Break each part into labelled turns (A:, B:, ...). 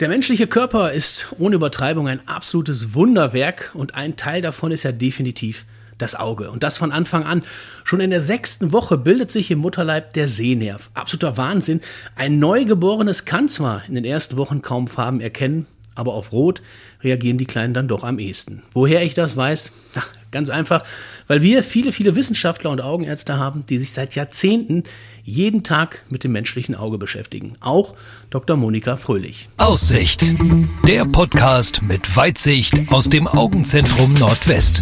A: Der menschliche Körper ist ohne Übertreibung ein absolutes Wunderwerk und ein Teil davon ist ja definitiv das Auge. Und das von Anfang an. Schon in der sechsten Woche bildet sich im Mutterleib der Sehnerv. Absoluter Wahnsinn. Ein Neugeborenes kann zwar in den ersten Wochen kaum Farben erkennen, aber auf Rot reagieren die Kleinen dann doch am ehesten. Woher ich das weiß? Ach, ganz einfach, weil wir viele, viele Wissenschaftler und Augenärzte haben, die sich seit Jahrzehnten jeden Tag mit dem menschlichen Auge beschäftigen. Auch Dr. Monika Fröhlich.
B: Aussicht. Der Podcast mit Weitsicht aus dem Augenzentrum Nordwest.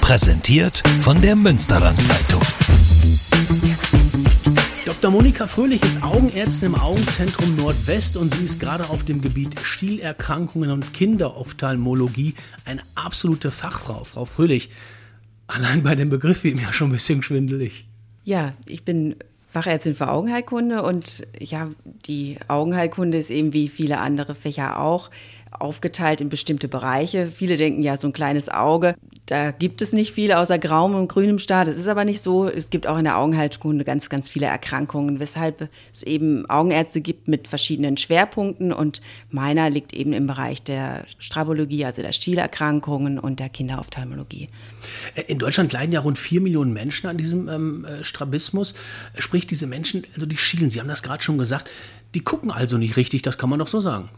B: Präsentiert von der Münsterland Zeitung.
A: Dr. Monika Fröhlich ist Augenärztin im Augenzentrum Nordwest und sie ist gerade auf dem Gebiet Schielerkrankungen und Kinderophthalmologie eine absolute Fachfrau. Frau Fröhlich, allein bei dem Begriff wird mir ja schon ein bisschen schwindelig.
C: Ja, ich bin Fachärztin für Augenheilkunde und ja, die Augenheilkunde ist eben wie viele andere Fächer auch aufgeteilt in bestimmte Bereiche. Viele denken ja, so ein kleines Auge, da gibt es nicht viel außer grauem und grünem Star. Das ist aber nicht so. Es gibt auch in der Augenheilkunde ganz, ganz viele Erkrankungen, weshalb es eben Augenärzte gibt mit verschiedenen Schwerpunkten und meiner liegt eben im Bereich der Strabologie, also der Schielerkrankungen und der Kinderophthalmologie.
A: In Deutschland leiden ja rund vier Millionen Menschen an diesem ähm, äh, Strabismus. Sprich, diese Menschen, also die schielen, Sie haben das gerade schon gesagt, die gucken also nicht richtig, das kann man doch so sagen.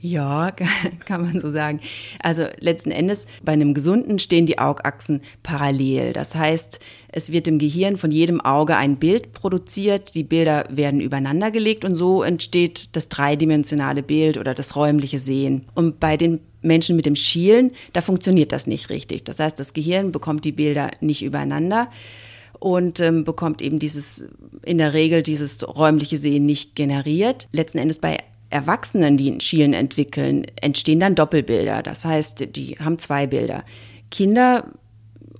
C: Ja, kann man so sagen. Also letzten Endes, bei einem gesunden stehen die Augachsen parallel. Das heißt, es wird im Gehirn von jedem Auge ein Bild produziert, die Bilder werden übereinander gelegt und so entsteht das dreidimensionale Bild oder das räumliche Sehen. Und bei den Menschen mit dem Schielen, da funktioniert das nicht richtig. Das heißt, das Gehirn bekommt die Bilder nicht übereinander und ähm, bekommt eben dieses, in der Regel dieses räumliche Sehen nicht generiert. Letzten Endes bei Erwachsenen, die Schielen entwickeln, entstehen dann Doppelbilder. Das heißt, die haben zwei Bilder. Kinder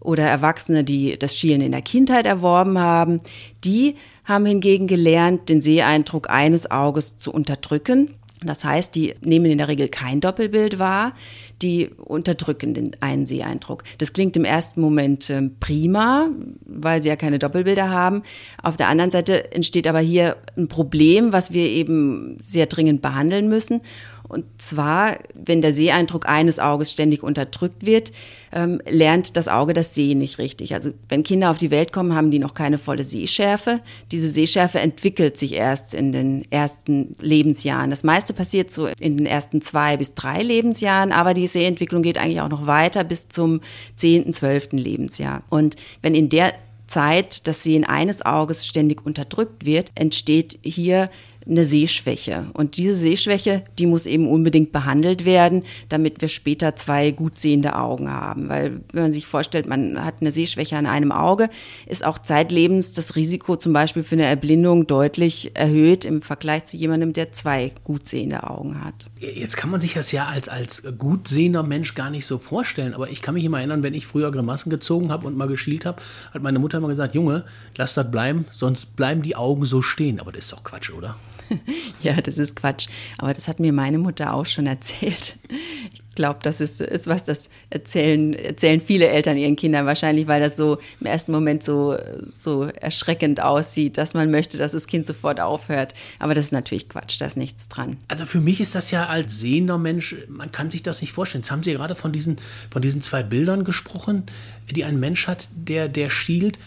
C: oder Erwachsene, die das Schielen in der Kindheit erworben haben, die haben hingegen gelernt, den Seeeindruck eines Auges zu unterdrücken das heißt, die nehmen in der Regel kein Doppelbild wahr, die unterdrücken den einen Seeeindruck. Das klingt im ersten Moment äh, prima, weil sie ja keine Doppelbilder haben. Auf der anderen Seite entsteht aber hier ein Problem, was wir eben sehr dringend behandeln müssen. Und zwar, wenn der Seeeindruck eines Auges ständig unterdrückt wird, ähm, lernt das Auge das Sehen nicht richtig. Also wenn Kinder auf die Welt kommen, haben die noch keine volle Sehschärfe. Diese Sehschärfe entwickelt sich erst in den ersten Lebensjahren. Das meiste passiert so in den ersten zwei bis drei Lebensjahren, aber die Sehentwicklung geht eigentlich auch noch weiter bis zum zehnten, zwölften Lebensjahr. Und wenn in der Zeit das Sehen eines Auges ständig unterdrückt wird, entsteht hier eine Sehschwäche. Und diese Sehschwäche, die muss eben unbedingt behandelt werden, damit wir später zwei gut sehende Augen haben. Weil wenn man sich vorstellt, man hat eine Sehschwäche an einem Auge, ist auch zeitlebens das Risiko zum Beispiel für eine Erblindung deutlich erhöht im Vergleich zu jemandem, der zwei gut sehende Augen hat.
A: Jetzt kann man sich das ja als, als gut sehender Mensch gar nicht so vorstellen, aber ich kann mich immer erinnern, wenn ich früher Grimassen gezogen habe und mal geschielt habe, hat meine Mutter immer gesagt, Junge, lass das bleiben, sonst bleiben die Augen so stehen. Aber das ist doch Quatsch, oder?
C: ja, das ist Quatsch. Aber das hat mir meine Mutter auch schon erzählt. Ich glaube, das ist, ist was, das erzählen, erzählen viele Eltern ihren Kindern wahrscheinlich, weil das so im ersten Moment so, so erschreckend aussieht, dass man möchte, dass das Kind sofort aufhört. Aber das ist natürlich Quatsch, da ist nichts dran.
A: Also für mich ist das ja als sehender Mensch, man kann sich das nicht vorstellen. Jetzt haben Sie gerade von diesen, von diesen zwei Bildern gesprochen, die ein Mensch hat, der, der schielt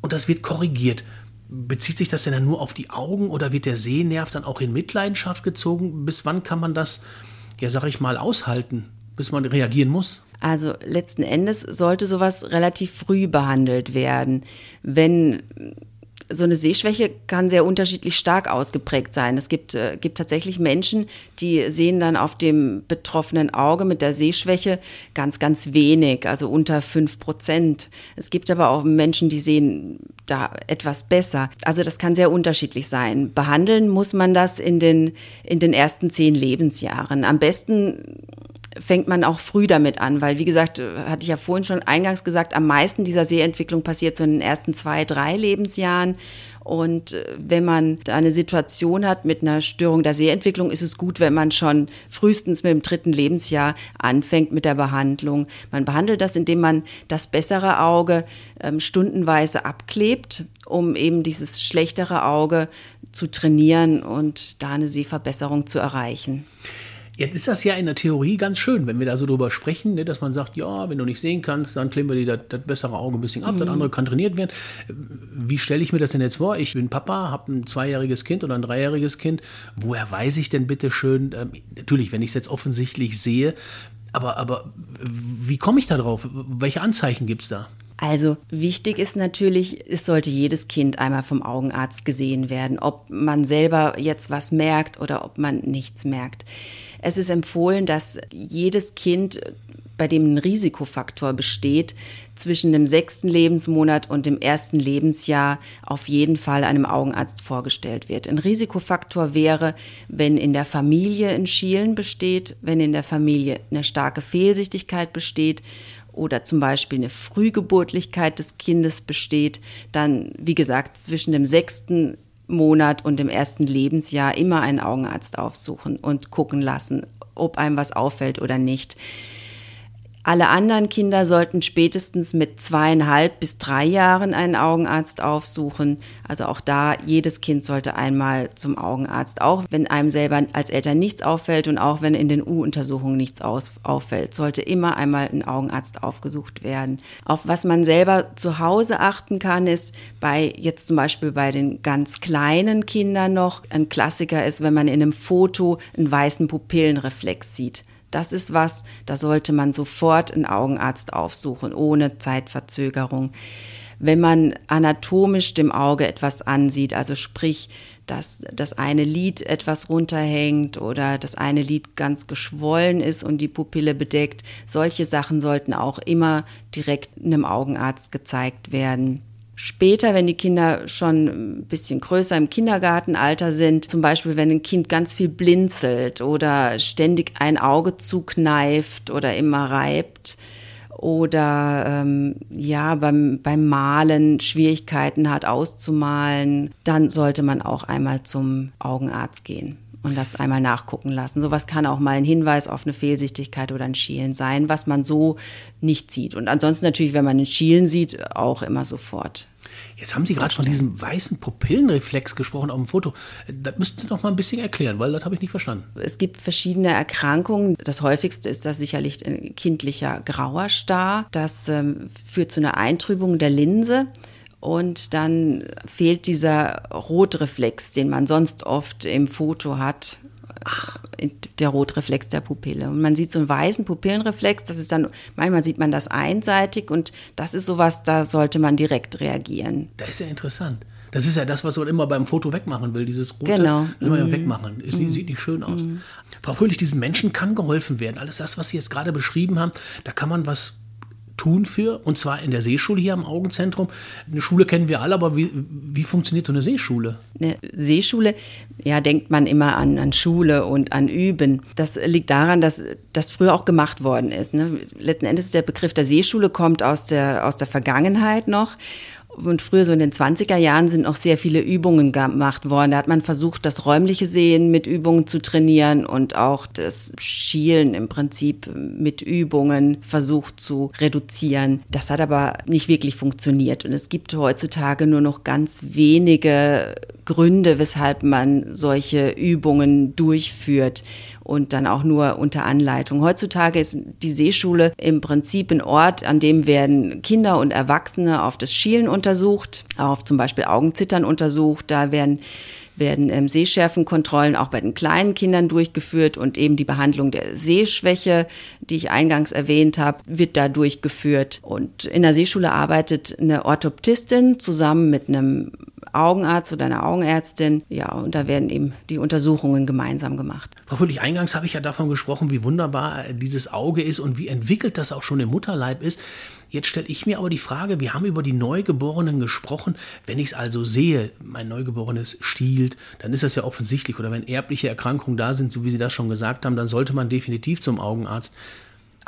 A: und das wird korrigiert. Bezieht sich das denn dann nur auf die Augen oder wird der Sehnerv dann auch in Mitleidenschaft gezogen? Bis wann kann man das, ja, sag ich mal, aushalten, bis man reagieren muss?
C: Also letzten Endes sollte sowas relativ früh behandelt werden. Wenn so eine Sehschwäche kann sehr unterschiedlich stark ausgeprägt sein. Es gibt, äh, gibt tatsächlich Menschen, die sehen dann auf dem betroffenen Auge mit der Sehschwäche ganz, ganz wenig, also unter fünf Prozent. Es gibt aber auch Menschen, die sehen da etwas besser. Also das kann sehr unterschiedlich sein. Behandeln muss man das in den, in den ersten zehn Lebensjahren. Am besten fängt man auch früh damit an, weil wie gesagt, hatte ich ja vorhin schon eingangs gesagt, am meisten dieser Sehentwicklung passiert so in den ersten zwei, drei Lebensjahren Und äh, wenn man eine Situation hat mit einer Störung der Sehentwicklung, ist es gut, wenn man schon frühestens mit dem dritten Lebensjahr anfängt mit der Behandlung. Man behandelt das, indem man das bessere Auge ähm, stundenweise abklebt, um eben dieses schlechtere Auge zu trainieren und da eine Sehverbesserung zu erreichen.
A: Jetzt ist das ja in der Theorie ganz schön, wenn wir da so drüber sprechen, ne, dass man sagt, ja, wenn du nicht sehen kannst, dann kleben wir dir das, das bessere Auge ein bisschen ab, mhm. das andere kann trainiert werden. Wie stelle ich mir das denn jetzt vor? Ich bin Papa, habe ein zweijähriges Kind oder ein dreijähriges Kind. Woher weiß ich denn bitte schön, ähm, natürlich, wenn ich es jetzt offensichtlich sehe, aber, aber wie komme ich da drauf? Welche Anzeichen gibt es da?
C: Also wichtig ist natürlich, es sollte jedes Kind einmal vom Augenarzt gesehen werden, ob man selber jetzt was merkt oder ob man nichts merkt. Es ist empfohlen, dass jedes Kind bei dem ein Risikofaktor besteht, zwischen dem sechsten Lebensmonat und dem ersten Lebensjahr auf jeden Fall einem Augenarzt vorgestellt wird. Ein Risikofaktor wäre, wenn in der Familie ein Schielen besteht, wenn in der Familie eine starke Fehlsichtigkeit besteht oder zum Beispiel eine Frühgeburtlichkeit des Kindes besteht, dann, wie gesagt, zwischen dem sechsten Monat und dem ersten Lebensjahr immer einen Augenarzt aufsuchen und gucken lassen, ob einem was auffällt oder nicht. Alle anderen Kinder sollten spätestens mit zweieinhalb bis drei Jahren einen Augenarzt aufsuchen. Also auch da, jedes Kind sollte einmal zum Augenarzt, auch wenn einem selber als Eltern nichts auffällt und auch wenn in den U-Untersuchungen nichts auffällt, sollte immer einmal ein Augenarzt aufgesucht werden. Auf was man selber zu Hause achten kann, ist bei jetzt zum Beispiel bei den ganz kleinen Kindern noch ein Klassiker ist, wenn man in einem Foto einen weißen Pupillenreflex sieht. Das ist was, da sollte man sofort einen Augenarzt aufsuchen, ohne Zeitverzögerung. Wenn man anatomisch dem Auge etwas ansieht, also sprich, dass das eine Lid etwas runterhängt oder das eine Lid ganz geschwollen ist und die Pupille bedeckt, solche Sachen sollten auch immer direkt einem Augenarzt gezeigt werden. Später, wenn die Kinder schon ein bisschen größer im Kindergartenalter sind, zum Beispiel wenn ein Kind ganz viel blinzelt oder ständig ein Auge zukneift oder immer reibt oder ähm, ja beim, beim Malen Schwierigkeiten hat auszumalen, dann sollte man auch einmal zum Augenarzt gehen und das einmal nachgucken lassen. Sowas kann auch mal ein Hinweis auf eine Fehlsichtigkeit oder ein Schielen sein, was man so nicht sieht. Und ansonsten natürlich, wenn man ein Schielen sieht, auch immer sofort.
A: Jetzt haben Sie gerade von diesem weißen Pupillenreflex gesprochen auf dem Foto. Das müssten Sie noch mal ein bisschen erklären, weil das habe ich nicht verstanden.
C: Es gibt verschiedene Erkrankungen. Das häufigste ist das sicherlich ein kindlicher grauer Star. Das ähm, führt zu einer Eintrübung der Linse und dann fehlt dieser Rotreflex, den man sonst oft im Foto hat. Ach. Der Rotreflex der Pupille. Und man sieht so einen weißen Pupillenreflex, das ist dann, manchmal sieht man das einseitig und das ist sowas, da sollte man direkt reagieren.
A: Das ist ja interessant. Das ist ja das, was man immer beim Foto wegmachen will, dieses rote.
C: Genau.
A: Das will man ja mhm. wegmachen. Es mhm. sieht nicht schön aus. Mhm. Frau Fröhlich, diesen Menschen kann geholfen werden. Alles das, was Sie jetzt gerade beschrieben haben, da kann man was tun für, und zwar in der Seeschule hier am Augenzentrum. Eine Schule kennen wir alle, aber wie, wie funktioniert so eine Seeschule?
C: Eine Seeschule, ja, denkt man immer an, an Schule und an Üben. Das liegt daran, dass das früher auch gemacht worden ist. Ne? Letzten Endes der Begriff der Seeschule kommt aus der, aus der Vergangenheit noch und früher so in den 20er Jahren sind auch sehr viele Übungen gemacht worden. Da hat man versucht, das räumliche Sehen mit Übungen zu trainieren und auch das Schielen im Prinzip mit Übungen versucht zu reduzieren. Das hat aber nicht wirklich funktioniert. Und es gibt heutzutage nur noch ganz wenige Gründe, weshalb man solche Übungen durchführt und dann auch nur unter Anleitung. Heutzutage ist die Seeschule im Prinzip ein Ort, an dem werden Kinder und Erwachsene auf das Schielen untersucht, auf zum Beispiel Augenzittern untersucht. Da werden werden ähm, Sehschärfenkontrollen auch bei den kleinen Kindern durchgeführt und eben die Behandlung der Sehschwäche, die ich eingangs erwähnt habe, wird da durchgeführt. Und in der Seeschule arbeitet eine Orthoptistin zusammen mit einem Augenarzt oder einer Augenärztin. Ja, und da werden eben die Untersuchungen gemeinsam gemacht.
A: Frau Fröhlich, eingangs habe ich ja davon gesprochen, wie wunderbar dieses Auge ist und wie entwickelt das auch schon im Mutterleib ist. Jetzt stelle ich mir aber die Frage, wir haben über die Neugeborenen gesprochen. Wenn ich es also sehe, mein Neugeborenes stiehlt, dann ist das ja offensichtlich. Oder wenn erbliche Erkrankungen da sind, so wie Sie das schon gesagt haben, dann sollte man definitiv zum Augenarzt.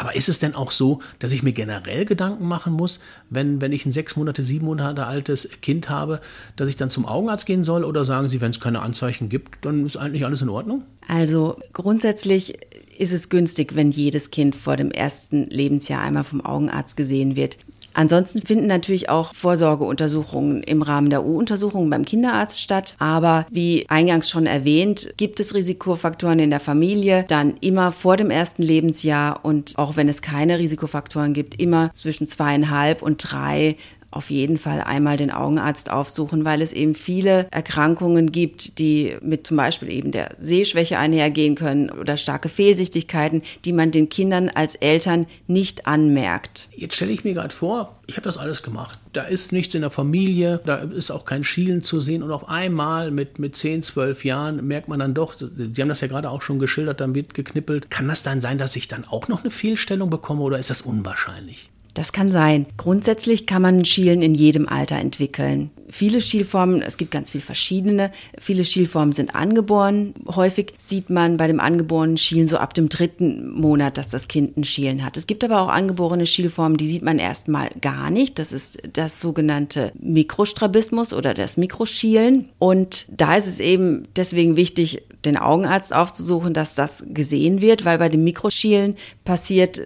A: Aber ist es denn auch so, dass ich mir generell Gedanken machen muss, wenn, wenn ich ein sechs Monate, sieben Monate altes Kind habe, dass ich dann zum Augenarzt gehen soll? Oder sagen Sie, wenn es keine Anzeichen gibt, dann ist eigentlich alles in Ordnung?
C: Also grundsätzlich ist es günstig, wenn jedes Kind vor dem ersten Lebensjahr einmal vom Augenarzt gesehen wird. Ansonsten finden natürlich auch Vorsorgeuntersuchungen im Rahmen der U-Untersuchungen beim Kinderarzt statt. Aber wie eingangs schon erwähnt, gibt es Risikofaktoren in der Familie, dann immer vor dem ersten Lebensjahr und auch wenn es keine Risikofaktoren gibt, immer zwischen zweieinhalb und drei auf jeden Fall einmal den Augenarzt aufsuchen, weil es eben viele Erkrankungen gibt, die mit zum Beispiel eben der Sehschwäche einhergehen können oder starke Fehlsichtigkeiten, die man den Kindern als Eltern nicht anmerkt.
A: Jetzt stelle ich mir gerade vor, ich habe das alles gemacht. Da ist nichts in der Familie, da ist auch kein Schielen zu sehen und auf einmal mit, mit 10, 12 Jahren merkt man dann doch, Sie haben das ja gerade auch schon geschildert, dann wird geknippelt. Kann das dann sein, dass ich dann auch noch eine Fehlstellung bekomme oder ist das unwahrscheinlich?
C: Das kann sein. Grundsätzlich kann man Schielen in jedem Alter entwickeln. Viele Schielformen, es gibt ganz viele verschiedene, viele Schielformen sind angeboren. Häufig sieht man bei dem angeborenen Schielen so ab dem dritten Monat, dass das Kind ein Schielen hat. Es gibt aber auch angeborene Schielformen, die sieht man erstmal gar nicht. Das ist das sogenannte Mikrostrabismus oder das Mikroschielen. Und da ist es eben deswegen wichtig, den Augenarzt aufzusuchen, dass das gesehen wird, weil bei dem Mikroschielen passiert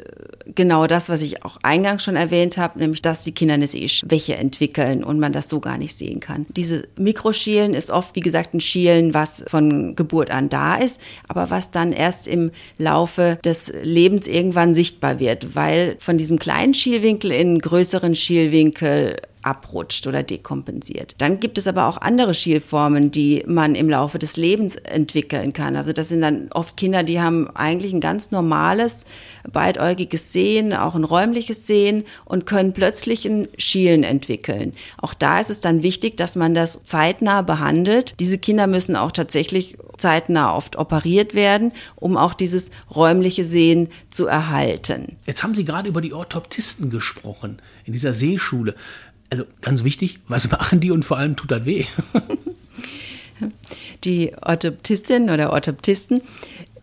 C: genau das, was ich auch eingangs schon erwähnt habe, nämlich dass die Kinder eine Sehschwäche entwickeln und man das so gar nicht sehen kann. Diese Mikroschielen ist oft, wie gesagt, ein Schielen, was von Geburt an da ist, aber was dann erst im Laufe des Lebens irgendwann sichtbar wird, weil von diesem kleinen Schielwinkel in größeren Schielwinkel abrutscht oder dekompensiert. Dann gibt es aber auch andere Schielformen, die man im Laufe des Lebens entwickeln kann. Also das sind dann oft Kinder, die haben eigentlich ein ganz normales, beidäugiges Sehen, auch ein räumliches Sehen und können plötzlich ein Schielen entwickeln. Auch da ist es dann wichtig, dass man das zeitnah behandelt. Diese Kinder müssen auch tatsächlich zeitnah oft operiert werden, um auch dieses räumliche Sehen zu erhalten.
A: Jetzt haben Sie gerade über die Orthoptisten gesprochen in dieser Seeschule also ganz wichtig, was machen die und vor allem tut das weh?
C: Die Orthoptistin oder Orthoptisten,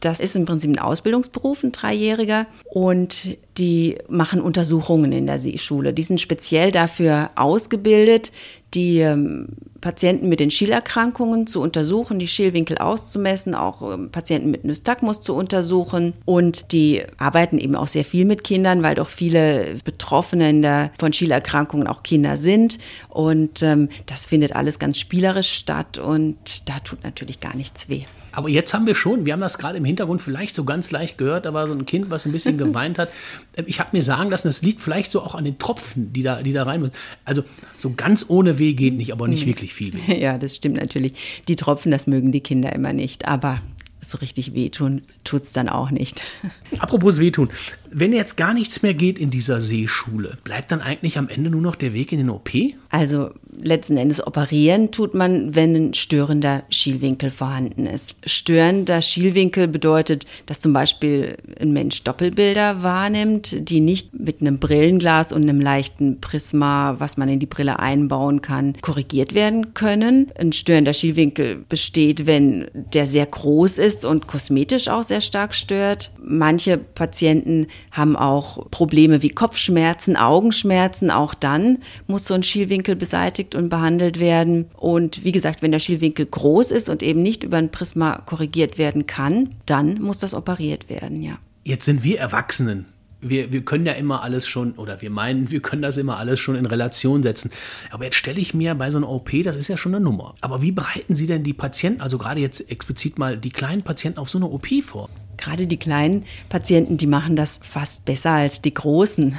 C: das ist im Prinzip ein Ausbildungsberuf, ein Dreijähriger. Und die machen Untersuchungen in der Seeschule. Die sind speziell dafür ausgebildet, die ähm, Patienten mit den Schielerkrankungen zu untersuchen, die Schielwinkel auszumessen, auch ähm, Patienten mit Nystagmus zu untersuchen. Und die arbeiten eben auch sehr viel mit Kindern, weil doch viele Betroffene der, von Schielerkrankungen auch Kinder sind. Und ähm, das findet alles ganz spielerisch statt und da tut natürlich gar nichts weh.
A: Aber jetzt haben wir schon, wir haben das gerade im Hintergrund vielleicht so ganz leicht gehört, da war so ein Kind, was ein bisschen geweint hat. Ähm, ich habe mir sagen lassen, das liegt vielleicht so auch an den Tropfen, die da, die da rein müssen. Also so ganz ohne weh geht nicht, aber nicht mhm. wirklich viel weh.
C: Ja, das stimmt natürlich. Die Tropfen, das mögen die Kinder immer nicht. Aber so richtig wehtun tut es dann auch nicht.
A: Apropos wehtun, wenn jetzt gar nichts mehr geht in dieser Seeschule, bleibt dann eigentlich am Ende nur noch der Weg in den OP?
C: Also letzten Endes operieren tut man, wenn ein störender Schielwinkel vorhanden ist. Störender Schielwinkel bedeutet, dass zum Beispiel ein Mensch Doppelbilder wahrnimmt, die nicht mit einem Brillenglas und einem leichten Prisma, was man in die Brille einbauen kann, korrigiert werden können. Ein störender Schielwinkel besteht, wenn der sehr groß ist und kosmetisch auch sehr stark stört. Manche Patienten haben auch Probleme wie Kopfschmerzen, Augenschmerzen. Auch dann muss so ein Schielwinkel beseitigt und behandelt werden. Und wie gesagt, wenn der Schielwinkel groß ist und eben nicht über ein Prisma korrigiert werden kann, dann muss das operiert werden, ja.
A: Jetzt sind wir Erwachsenen. Wir, wir können ja immer alles schon, oder wir meinen, wir können das immer alles schon in Relation setzen. Aber jetzt stelle ich mir bei so einer OP, das ist ja schon eine Nummer. Aber wie bereiten Sie denn die Patienten, also gerade jetzt explizit mal die kleinen Patienten auf so eine OP vor?
C: Gerade die kleinen Patienten, die machen das fast besser als die großen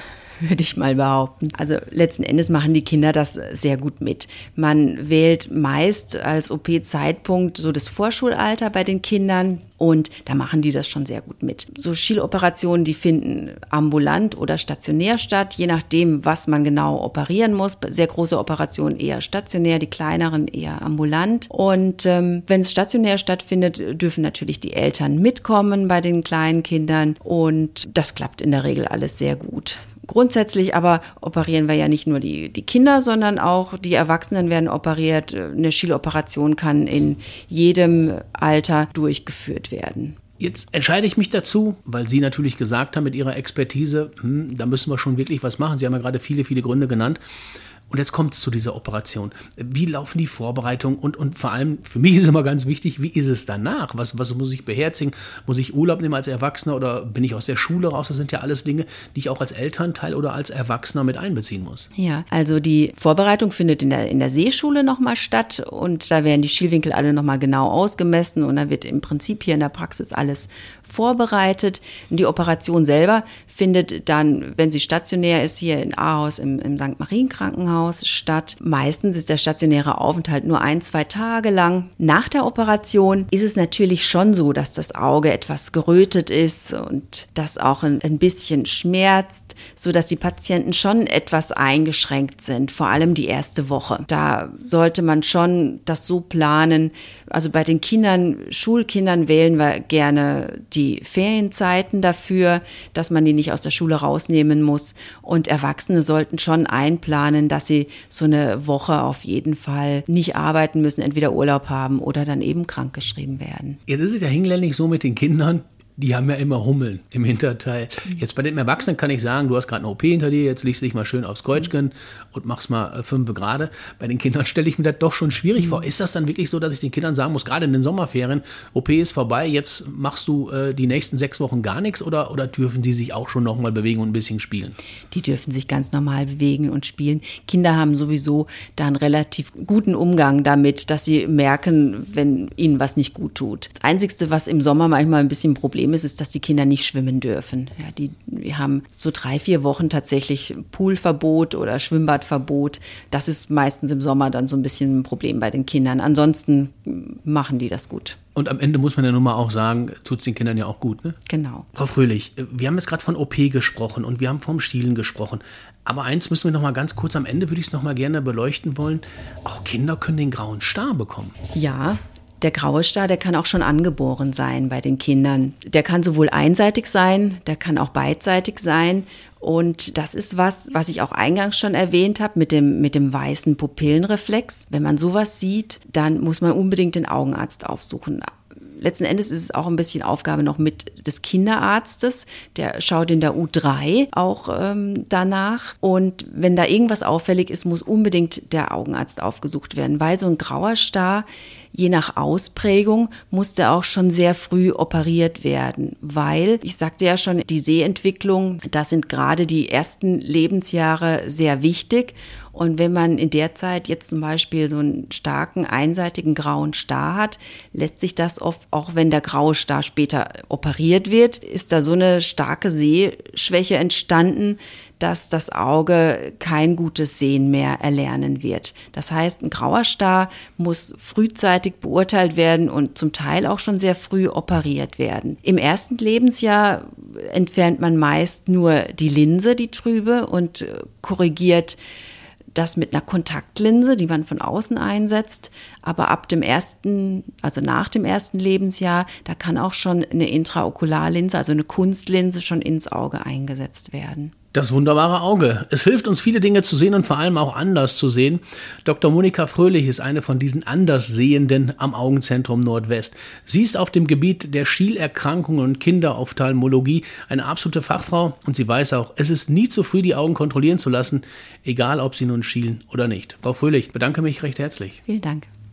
C: würde ich mal behaupten. Also letzten Endes machen die Kinder das sehr gut mit. Man wählt meist als OP-Zeitpunkt so das Vorschulalter bei den Kindern. Und da machen die das schon sehr gut mit. So Schieloperationen, die finden ambulant oder stationär statt, je nachdem, was man genau operieren muss. Sehr große Operationen eher stationär, die kleineren eher ambulant. Und ähm, wenn es stationär stattfindet, dürfen natürlich die Eltern mitkommen bei den kleinen Kindern. Und das klappt in der Regel alles sehr gut. Grundsätzlich aber operieren wir ja nicht nur die, die Kinder, sondern auch die Erwachsenen werden operiert. Eine Schieloperation kann in jedem Alter durchgeführt werden.
A: Jetzt entscheide ich mich dazu, weil Sie natürlich gesagt haben mit Ihrer Expertise, hm, da müssen wir schon wirklich was machen. Sie haben ja gerade viele, viele Gründe genannt. Und jetzt kommt es zu dieser Operation. Wie laufen die Vorbereitungen? Und, und vor allem, für mich ist immer ganz wichtig, wie ist es danach? Was, was muss ich beherzigen? Muss ich Urlaub nehmen als Erwachsener oder bin ich aus der Schule raus? Das sind ja alles Dinge, die ich auch als Elternteil oder als Erwachsener mit einbeziehen muss.
C: Ja, also die Vorbereitung findet in der, in der Seeschule nochmal statt und da werden die Schielwinkel alle nochmal genau ausgemessen und da wird im Prinzip hier in der Praxis alles vorbereitet. Die Operation selber findet dann, wenn sie stationär ist, hier in Ahaus im, im St. Marien Krankenhaus statt. Meistens ist der stationäre Aufenthalt nur ein, zwei Tage lang. Nach der Operation ist es natürlich schon so, dass das Auge etwas gerötet ist und das auch ein, ein bisschen schmerzt, sodass die Patienten schon etwas eingeschränkt sind, vor allem die erste Woche. Da sollte man schon das so planen. Also bei den Kindern, Schulkindern wählen wir gerne die Ferienzeiten dafür, dass man die nicht aus der Schule rausnehmen muss. Und Erwachsene sollten schon einplanen, dass sie so eine Woche auf jeden Fall nicht arbeiten müssen, entweder Urlaub haben oder dann eben krankgeschrieben werden.
A: Jetzt ist es ja hinlänglich so mit den Kindern, die haben ja immer Hummeln im Hinterteil. Jetzt bei den Erwachsenen kann ich sagen, du hast gerade eine OP hinter dir, jetzt legst du dich mal schön aufs Kreuzchen und machst mal äh, fünf gerade. Bei den Kindern stelle ich mir das doch schon schwierig vor. Ist das dann wirklich so, dass ich den Kindern sagen muss, gerade in den Sommerferien, OP ist vorbei, jetzt machst du äh, die nächsten sechs Wochen gar nichts oder, oder dürfen die sich auch schon nochmal bewegen und ein bisschen spielen?
C: Die dürfen sich ganz normal bewegen und spielen. Kinder haben sowieso da einen relativ guten Umgang damit, dass sie merken, wenn ihnen was nicht gut tut. Das Einzige, was im Sommer manchmal ein bisschen Problem Problem ist, ist, dass die Kinder nicht schwimmen dürfen. Ja, die, die haben so drei, vier Wochen tatsächlich Poolverbot oder Schwimmbadverbot. Das ist meistens im Sommer dann so ein bisschen ein Problem bei den Kindern. Ansonsten machen die das gut.
A: Und am Ende muss man ja nun mal auch sagen, tut es den Kindern ja auch gut. Ne?
C: Genau.
A: Frau Fröhlich, wir haben jetzt gerade von OP gesprochen und wir haben vom Stielen gesprochen. Aber eins müssen wir noch mal ganz kurz am Ende, würde ich es noch mal gerne beleuchten wollen. Auch Kinder können den grauen Star bekommen.
C: Ja, der graue Star, der kann auch schon angeboren sein bei den Kindern. Der kann sowohl einseitig sein, der kann auch beidseitig sein. Und das ist was, was ich auch eingangs schon erwähnt habe mit dem, mit dem weißen Pupillenreflex. Wenn man sowas sieht, dann muss man unbedingt den Augenarzt aufsuchen letzten Endes ist es auch ein bisschen Aufgabe noch mit des Kinderarztes. Der schaut in der U3 auch ähm, danach. Und wenn da irgendwas auffällig ist, muss unbedingt der Augenarzt aufgesucht werden, weil so ein grauer Star, je nach Ausprägung, musste auch schon sehr früh operiert werden, weil, ich sagte ja schon, die Sehentwicklung, da sind gerade die ersten Lebensjahre sehr wichtig. Und wenn man in der Zeit jetzt zum Beispiel so einen starken, einseitigen grauen Star hat, lässt sich das oft, auch wenn der graue Star später operiert wird, ist da so eine starke Sehschwäche entstanden, dass das Auge kein gutes Sehen mehr erlernen wird. Das heißt, ein grauer Star muss frühzeitig beurteilt werden und zum Teil auch schon sehr früh operiert werden. Im ersten Lebensjahr entfernt man meist nur die Linse, die trübe, und korrigiert das mit einer Kontaktlinse, die man von außen einsetzt. Aber ab dem ersten, also nach dem ersten Lebensjahr, da kann auch schon eine Intraokularlinse, also eine Kunstlinse, schon ins Auge eingesetzt werden.
A: Das wunderbare Auge. Es hilft uns, viele Dinge zu sehen und vor allem auch anders zu sehen. Dr. Monika Fröhlich ist eine von diesen Anderssehenden am Augenzentrum Nordwest. Sie ist auf dem Gebiet der Schielerkrankungen und Kinderophthalmologie eine absolute Fachfrau und sie weiß auch, es ist nie zu früh, die Augen kontrollieren zu lassen, egal ob sie nun schielen oder nicht. Frau Fröhlich, bedanke mich recht herzlich.
C: Vielen Dank.